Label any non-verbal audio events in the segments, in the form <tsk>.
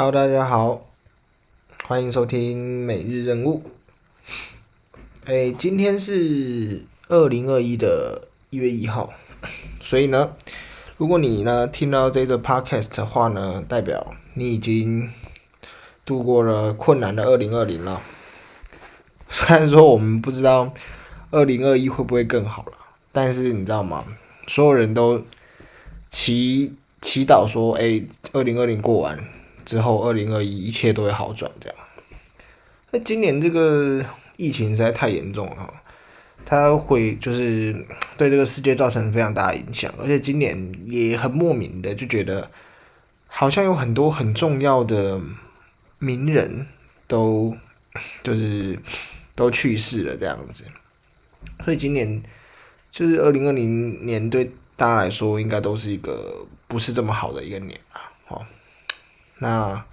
Hello，大家好，欢迎收听每日任务。哎，今天是二零二一的一月一号，所以呢，如果你呢听到这个 podcast 的话呢，代表你已经度过了困难的二零二零了。虽然说我们不知道二零二一会不会更好了，但是你知道吗？所有人都祈祈祷说，哎，二零二零过完。之后，二零二一一切都会好转，这样。那今年这个疫情实在太严重了，它会就是 <tsk> 对这个世界造成非常大的影响，而且今年也很莫名的就觉得，好像有很多很重要的名人都就是 <sniffs> 都去世了这样子，所以今年就是二零二零年对大家来说，应该都是一个不是这么好的一个年，那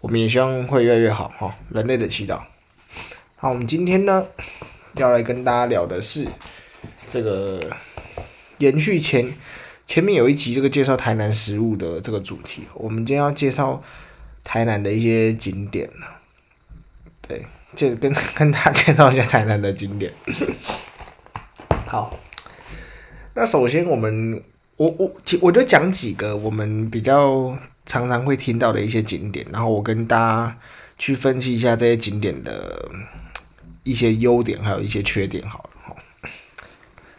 我们也希望会越来越好哈，人类的祈祷。好，我们今天呢要来跟大家聊的是这个延续前前面有一集这个介绍台南食物的这个主题，我们今天要介绍台南的一些景点。对，就跟跟大家介绍一下台南的景点。好，那首先我们我我我就讲几个我们比较。常常会听到的一些景点，然后我跟大家去分析一下这些景点的一些优点，还有一些缺点。好了，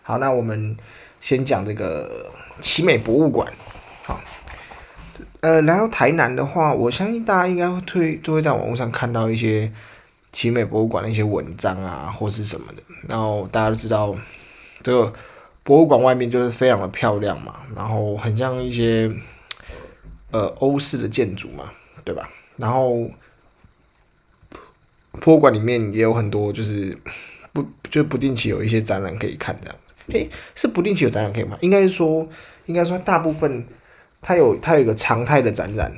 好，那我们先讲这个奇美博物馆。好，呃，来到台南的话，我相信大家应该会推，就会在网络上看到一些奇美博物馆的一些文章啊，或是什么的。然后大家都知道，这个博物馆外面就是非常的漂亮嘛，然后很像一些。呃，欧式的建筑嘛，对吧？然后博物馆里面也有很多，就是不就不定期有一些展览可以看的。诶，是不定期有展览可以吗？应该是说，应该说大部分它有它有一个常态的展览，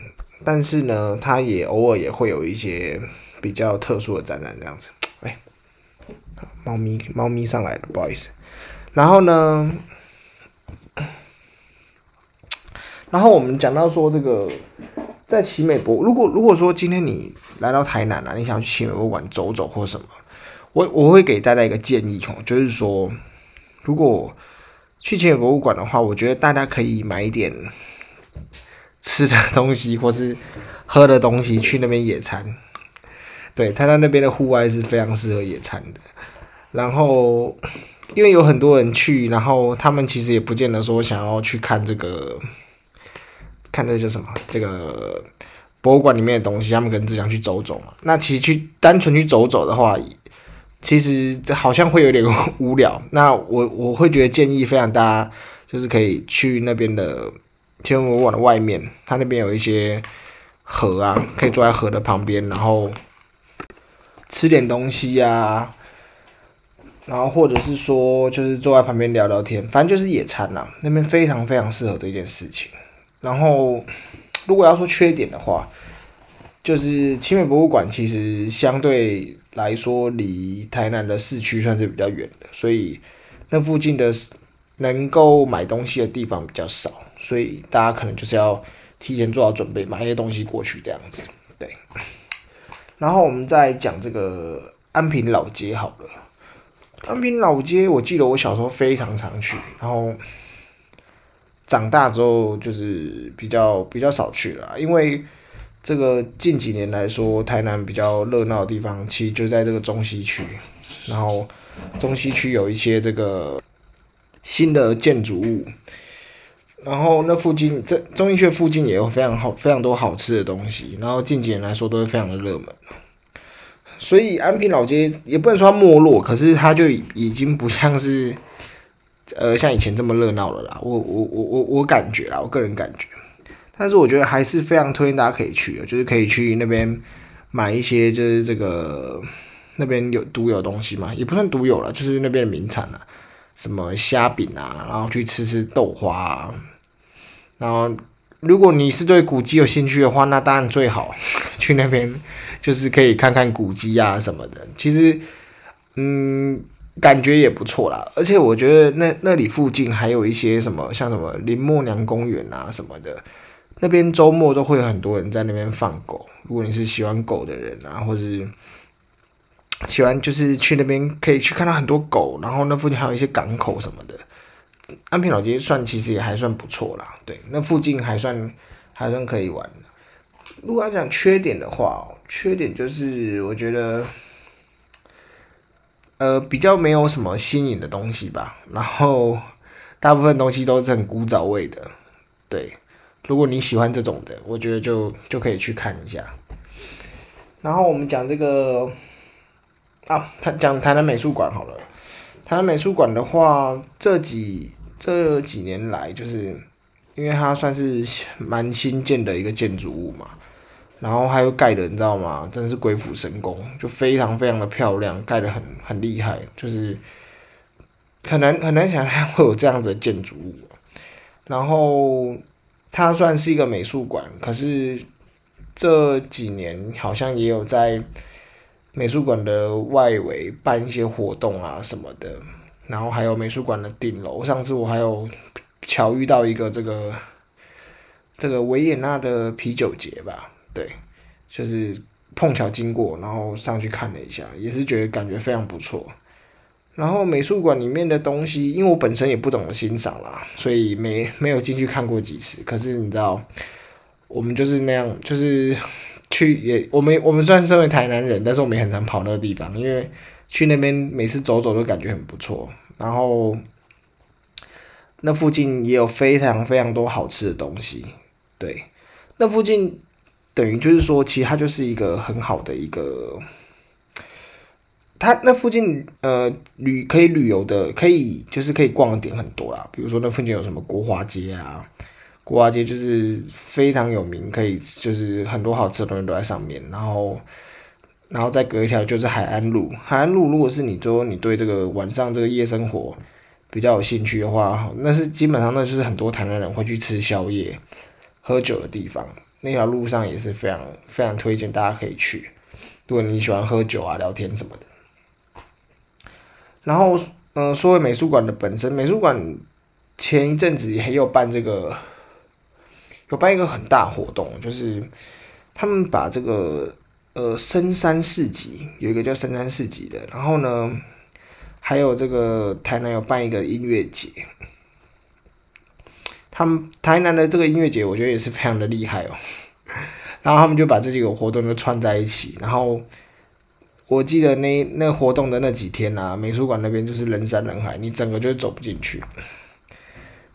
但是呢，它也偶尔也会有一些比较特殊的展览这样子。哎，猫咪猫咪上来了，不好意思。然后呢？然后我们讲到说，这个在奇美博，如果如果说今天你来到台南啊，你想去奇美博物馆走走或什么，我我会给大家一个建议哦，就是说，如果去奇美博物馆的话，我觉得大家可以买一点吃的东西或是喝的东西去那边野餐。对，台南那边的户外是非常适合野餐的。然后，因为有很多人去，然后他们其实也不见得说想要去看这个。看这叫什么？这个博物馆里面的东西，他们可能只想去走走嘛。那其实去单纯去走走的话，其实好像会有点 <laughs> 无聊。那我我会觉得建议非常大家，就是可以去那边的天文博物馆的外面，它那边有一些河啊，可以坐在河的旁边，然后吃点东西啊，然后或者是说就是坐在旁边聊聊天，反正就是野餐呐。那边非常非常适合这件事情。然后，如果要说缺点的话，就是清美博物馆其实相对来说离台南的市区算是比较远的，所以那附近的能够买东西的地方比较少，所以大家可能就是要提前做好准备，买一些东西过去这样子。对。然后我们再讲这个安平老街好了，安平老街我记得我小时候非常常去，然后。长大之后就是比较比较少去了，因为这个近几年来说，台南比较热闹的地方，其实就在这个中西区。然后中西区有一些这个新的建筑物，然后那附近这中西区附近也有非常好非常多好吃的东西。然后近几年来说都是非常的热门，所以安平老街也不能说它没落，可是它就已经不像是。呃，像以前这么热闹了啦，我我我我我感觉啦，我个人感觉，但是我觉得还是非常推荐大家可以去的，就是可以去那边买一些，就是这个那边有独有东西嘛，也不算独有了，就是那边的名产啊，什么虾饼啊，然后去吃吃豆花啊，然后如果你是对古迹有兴趣的话，那当然最好 <laughs> 去那边，就是可以看看古迹啊什么的，其实，嗯。感觉也不错啦，而且我觉得那那里附近还有一些什么，像什么林默娘公园啊什么的，那边周末都会有很多人在那边放狗。如果你是喜欢狗的人啊，或是喜欢就是去那边可以去看到很多狗，然后那附近还有一些港口什么的。安平老街算其实也还算不错啦，对，那附近还算还算可以玩。如果要讲缺点的话，缺点就是我觉得，呃，比较没有什么新颖的东西吧。然后大部分东西都是很古早味的，对。如果你喜欢这种的，我觉得就就可以去看一下。然后我们讲这个啊，他讲台南美术馆好了。台南美术馆的话，这几这几年来，就是因为它算是蛮新建的一个建筑物嘛，然后还有盖的，你知道吗？真的是鬼斧神工，就非常非常的漂亮，盖的很很厉害，就是很难很难想象会有这样子的建筑物。然后它算是一个美术馆，可是这几年好像也有在美术馆的外围办一些活动啊什么的。然后还有美术馆的顶楼，上次我还有巧遇到一个这个这个维也纳的啤酒节吧，对，就是碰巧经过，然后上去看了一下，也是觉得感觉非常不错。然后美术馆里面的东西，因为我本身也不懂得欣赏啦，所以没没有进去看过几次。可是你知道，我们就是那样，就是去也我们我们虽然身为台南人，但是我们也很常跑那个地方，因为去那边每次走走都感觉很不错。然后，那附近也有非常非常多好吃的东西，对，那附近等于就是说，其实它就是一个很好的一个，它那附近呃旅可以旅游的，可以就是可以逛的点很多啦，比如说那附近有什么国华街啊，国华街就是非常有名，可以就是很多好吃的东西都在上面，然后。然后再隔一条就是海安路，海安路如果是你说你对这个晚上这个夜生活比较有兴趣的话，那是基本上那就是很多台南人会去吃宵夜、喝酒的地方。那条路上也是非常非常推荐大家可以去，如果你喜欢喝酒啊、聊天什么的。然后，嗯、说回美术馆的本身，美术馆前一阵子也有办这个，有办一个很大活动，就是他们把这个。呃，深山市集有一个叫深山市集的，然后呢，还有这个台南有办一个音乐节，他们台南的这个音乐节我觉得也是非常的厉害哦。<laughs> 然后他们就把这几个活动都串在一起，然后我记得那那活动的那几天啊，美术馆那边就是人山人海，你整个就走不进去。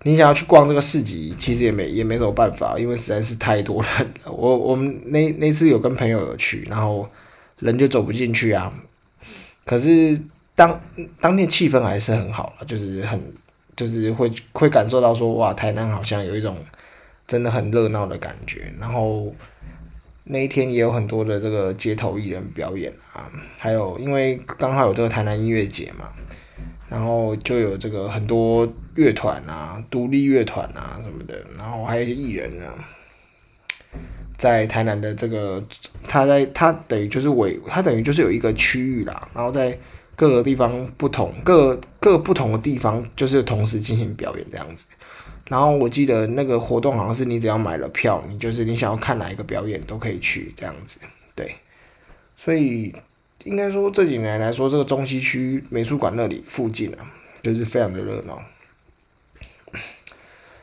你想要去逛这个市集，其实也没也没什么办法，因为实在是太多人了。我我们那那次有跟朋友有去，然后人就走不进去啊。可是当当天气氛还是很好，就是很就是会会感受到说哇，台南好像有一种真的很热闹的感觉。然后那一天也有很多的这个街头艺人表演啊，还有因为刚好有这个台南音乐节嘛。然后就有这个很多乐团啊，独立乐团啊什么的，然后还有一些艺人啊，在台南的这个，他在他等于就是围，他等于就是有一个区域啦，然后在各个地方不同各各不同的地方，就是同时进行表演这样子。然后我记得那个活动好像是你只要买了票，你就是你想要看哪一个表演都可以去这样子，对，所以。应该说这几年来说，这个中西区美术馆那里附近啊，就是非常的热闹。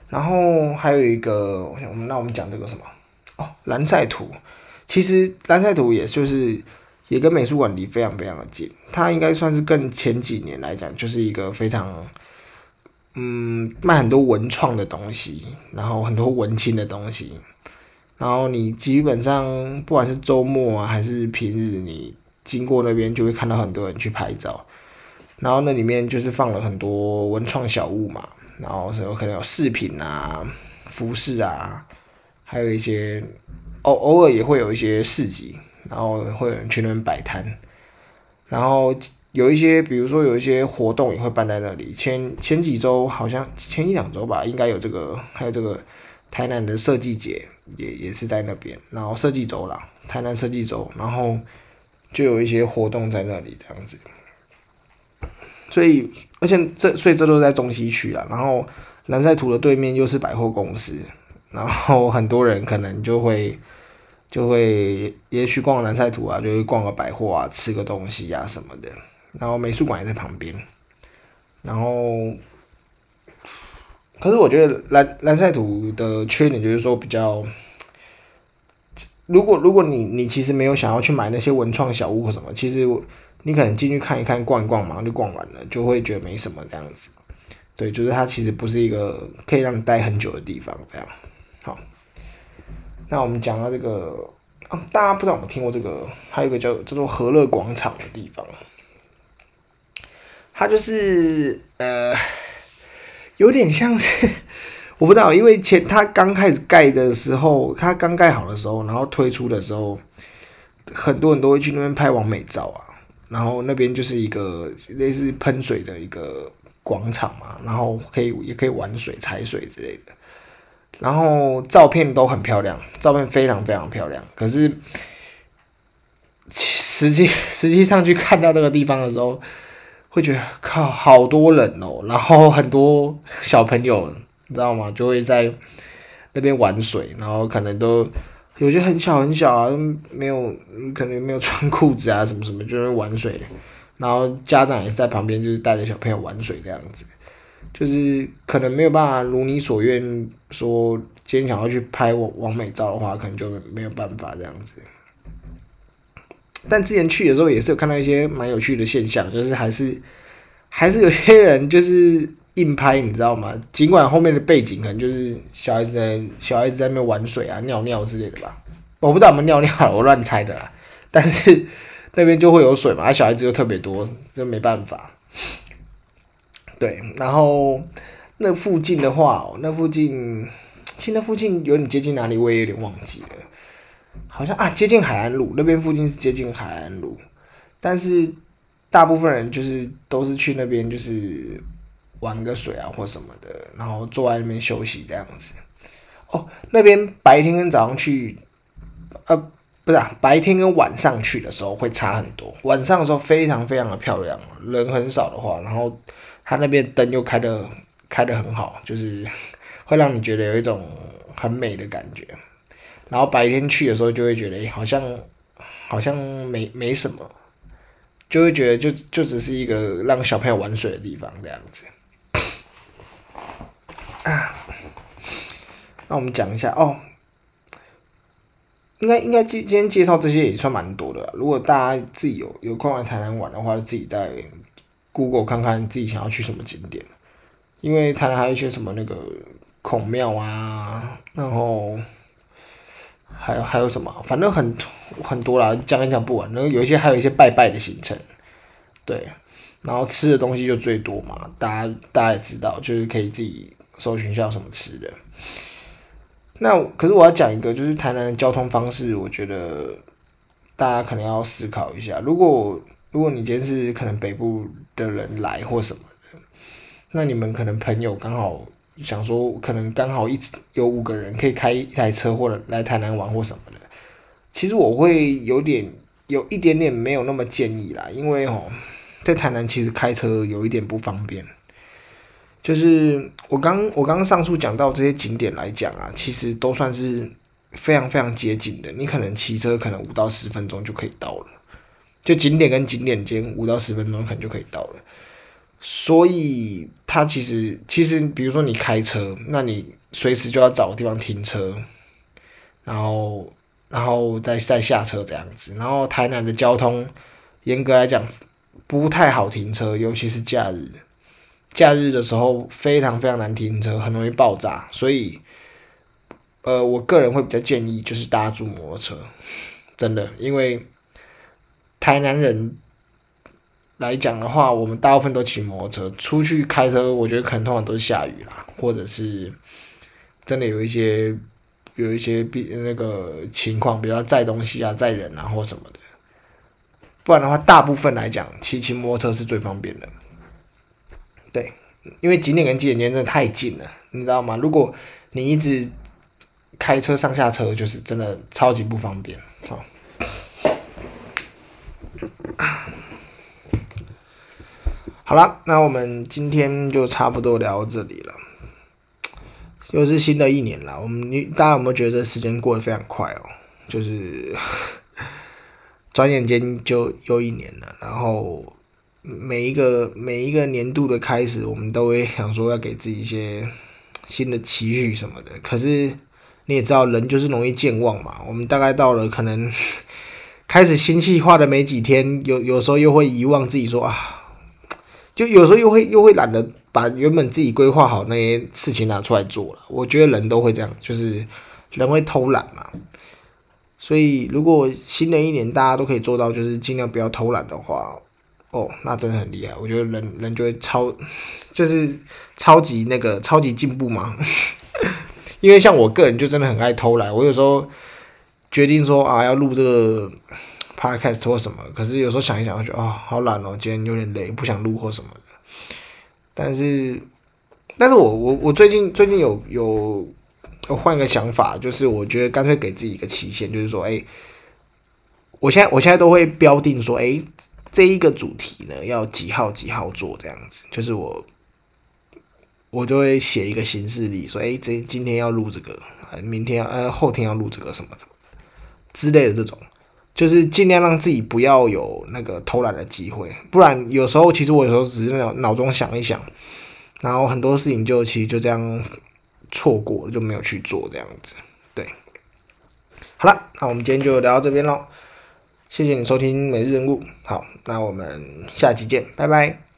然后还有一个，我想那我们讲这个什么哦，蓝赛图。其实蓝赛图也就是也跟美术馆离非常非常的近，它应该算是更前几年来讲，就是一个非常嗯卖很多文创的东西，然后很多文青的东西。然后你基本上不管是周末啊还是平日，你经过那边就会看到很多人去拍照，然后那里面就是放了很多文创小物嘛，然后什么可能有饰品啊、服饰啊，还有一些偶偶尔也会有一些市集，然后会有人去那边摆摊，然后有一些比如说有一些活动也会办在那里。前前几周好像前一两周吧，应该有这个，还有这个台南的设计节也也是在那边，然后设计周啦，台南设计周，然后。就有一些活动在那里这样子，所以而且这所以这都在中西区啊，然后南赛图的对面又是百货公司，然后很多人可能就会就会也许逛南菜图啊，就会逛个百货啊，吃个东西啊什么的。然后美术馆也在旁边。然后，可是我觉得南南菜图的缺点就是说比较，如果如果你你其实没有想要去买那些文创小物或什么，其实你可能进去看一看、逛一逛，马上就逛完了，就会觉得没什么这样子。对，就是它其实不是一个可以让你待很久的地方，这样。那我们讲到这个啊，大家不知道有没有听过这个，还有一个叫叫做和乐广场的地方，它就是呃，有点像是 <laughs> 我不知道，因为前它刚开始盖的时候，它刚盖好的时候，然后推出的时候，很多人都会去那边拍完美照啊，然后那边就是一个类似喷水的一个。广场嘛，然后可以也可以玩水、踩水之类的，然后照片都很漂亮，照片非常非常漂亮。可是实际实际上去看到那个地方的时候，会觉得靠，好多人哦，然后很多小朋友，你知道吗？就会在那边玩水，然后可能都有些很小很小啊，没有可能没有穿裤子啊，什么什么，就在玩水。然后家长也是在旁边，就是带着小朋友玩水这样子，就是可能没有办法如你所愿，说今天想要去拍我完美照的话，可能就没有办法这样子。但之前去的时候也是有看到一些蛮有趣的现象，就是还是还是有些人就是硬拍，你知道吗？尽管后面的背景可能就是小孩子在小孩子在那边玩水啊、尿尿之类的吧，我不知道有没有尿尿，我乱猜的啦，但是。那边就会有水嘛，小孩子又特别多，就没办法。对，然后那附近的话哦，那附近，其实那附近有点接近哪里，我也有点忘记了。好像啊，接近海岸路那边附近是接近海岸路，但是大部分人就是都是去那边就是玩个水啊或什么的，然后坐在那边休息这样子。哦，那边白天跟早上去，呃。不是啊，白天跟晚上去的时候会差很多。晚上的时候非常非常的漂亮，人很少的话，然后它那边灯又开的开的很好，就是 <laughs> 会让你觉得有一种很美的感觉。然后白天去的时候就会觉得，欸，好像好像没没什么，就会觉得就就只是一个让小朋友玩水的地方这样子。啊，<coughs> 那我们讲一下哦。应该应该今今天介绍这些也算蛮多的。如果大家自己有有空来台南玩的话，自己在 Google 看看自己想要去什么景点。因为台南还有一些什么那个孔庙啊，然后还有还有什么，反正很很多啦，讲一讲不完。然后有一些还有一些拜拜的行程，对。然后吃的东西就最多嘛，大家大家也知道，就是可以自己搜寻一下什么吃的。那可是我要讲一个，就是台南的交通方式，我觉得大家可能要思考一下。如果如果你今天是可能北部的人来或什么的，那你们可能朋友刚好想说，可能刚好一直有五个人可以开一台车或者来台南玩或什么的，其实我会有点有一点点没有那么建议啦，因为哦，在台南其实开车有一点不方便。就是我刚我刚刚上述讲到这些景点来讲啊，其实都算是非常非常接近的。你可能骑车可能五到十分钟就可以到了，就景点跟景点间五到十分钟可能就可以到了。所以它其实其实比如说你开车，那你随时就要找个地方停车，然后然后再再下车这样子。然后台南的交通严格来讲不太好停车，尤其是假日。假日的时候非常非常难停车，很容易爆炸，所以，呃，我个人会比较建议就是搭住摩托车，真的，因为台南人来讲的话，我们大部分都骑摩托车出去开车，我觉得可能通常都是下雨啦，或者是真的有一些有一些比那个情况，比如说载东西啊、载人啊或什么的，不然的话，大部分来讲骑骑摩托车是最方便的。对，因为景点跟景点间真的太近了，你知道吗？如果你一直开车上下车，就是真的超级不方便。好，<coughs> 好了，那我们今天就差不多聊到这里了。又是新的一年了，我们大家有没有觉得时间过得非常快哦？就是 <laughs> 转眼间就又一年了，然后每一个每一个年度的开始，我们都会想说要给自己一些新的期许什么的。可是你也知道，人就是容易健忘嘛。我们大概到了可能开始新计划的没几天，有有时候又会遗忘自己说啊，就有时候又会又会懒得。把原本自己规划好那些事情拿出来做了，我觉得人都会这样，就是人会偷懒嘛。所以如果新的一年大家都可以做到，就是尽量不要偷懒的话，哦，那真的很厉害。我觉得人人就会超，就是超级那个超级进步嘛。<laughs> 因为像我个人就真的很爱偷懒，我有时候决定说啊要录这个 podcast 或什么，可是有时候想一想，就觉得啊好懒哦，今天有点累，不想录或什么的。但是，但是我我我最近最近有有换个想法，就是我觉得干脆给自己一个期限，就是说，哎、我现在我现在都会标定说，哎、这一个主题呢要几号几号做这样子，就是我我就会写一个行事历，说，哎、这今天要录这个，明天呃后天要录这个什么的之类的这种。就是尽量让自己不要有那个偷懒的机会，不然有时候其实我有时候只是脑脑中想一想，然后很多事情就其实就这样错过，就没有去做这样子。对，好了，那我们今天就聊到这边喽，谢谢你收听每日任务，好，那我们下期见，拜拜。